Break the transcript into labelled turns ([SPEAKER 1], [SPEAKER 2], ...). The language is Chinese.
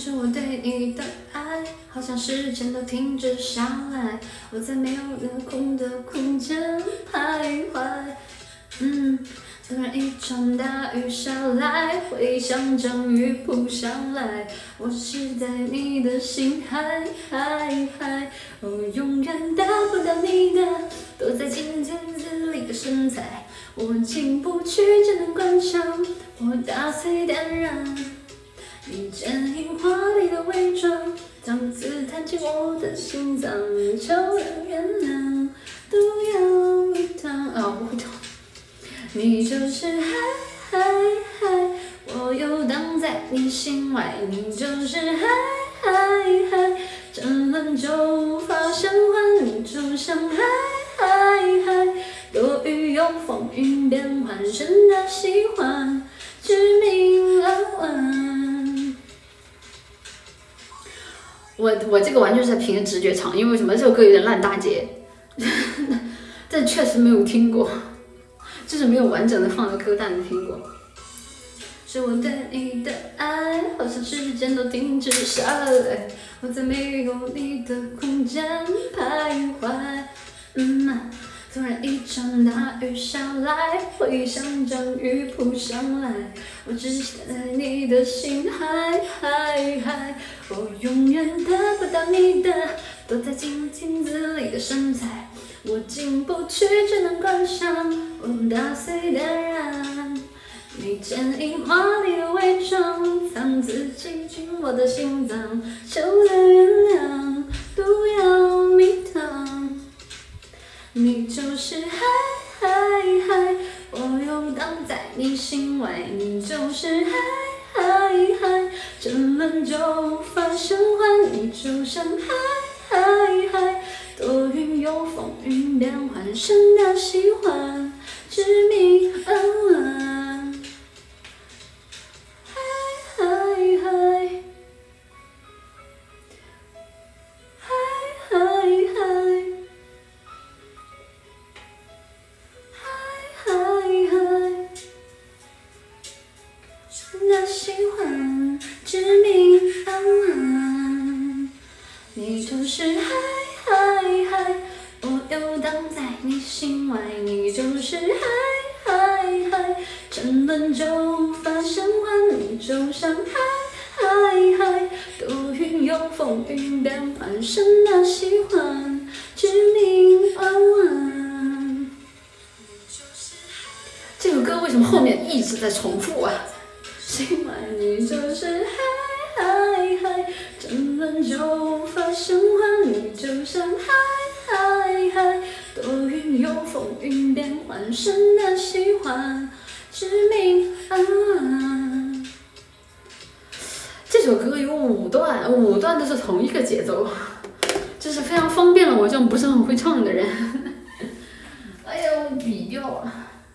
[SPEAKER 1] 是我对你的爱，好像时间都停止下来，我在没有了空的空间徘徊。嗯，突然一场大雨下来，回忆像阵雨扑上来，我是在你的心海海海，我永远得不到你的，躲在镜子里的身材，我进不去，只能观赏，我打碎点燃。你坚硬华丽的伪装，当刺探进我的心脏，求人原谅，毒药蜜糖。哦，不会唱。你就是海海海，我游荡在你心外。你就是海海海，争论就无法生还。你就像海海海，多雨有风云变幻，真的喜欢，致命而我我这个完全是在凭直觉唱，因为什么？这首歌有点烂大街，这确实没有听过，就是没有完整的放到歌单里听过。是我对你的爱，好像时间都停止下来，我在没有你的空间徘徊。一场大雨下来，会像阵雨扑上来，我只想在你的心海海海，我永远得不到你的，躲在镜镜子里的身材，我进不去，只能观赏，我打碎点燃，你坚硬华丽的伪装，藏自己进我的心脏，求了你心外。你就是海海海，争论就发生还。你就像海海海，多云有风云变幻，深的喜欢，执迷而完。的喜欢，致命安稳。你就是海海海，我游荡在你心外。你就是海海海，争论就无法生还。你就像海海海，多云有风云变幻，深的喜欢，致命安稳。这首歌为什么后面一直在重复啊？心外你就是海海海，争论就无法生还。你就像海海海，多云有风云变幻，深的喜欢，致命。这首歌有五段，五段都是同一个节奏，就是非常方便了我这种不是很会唱的人。哎呀，我比调啊！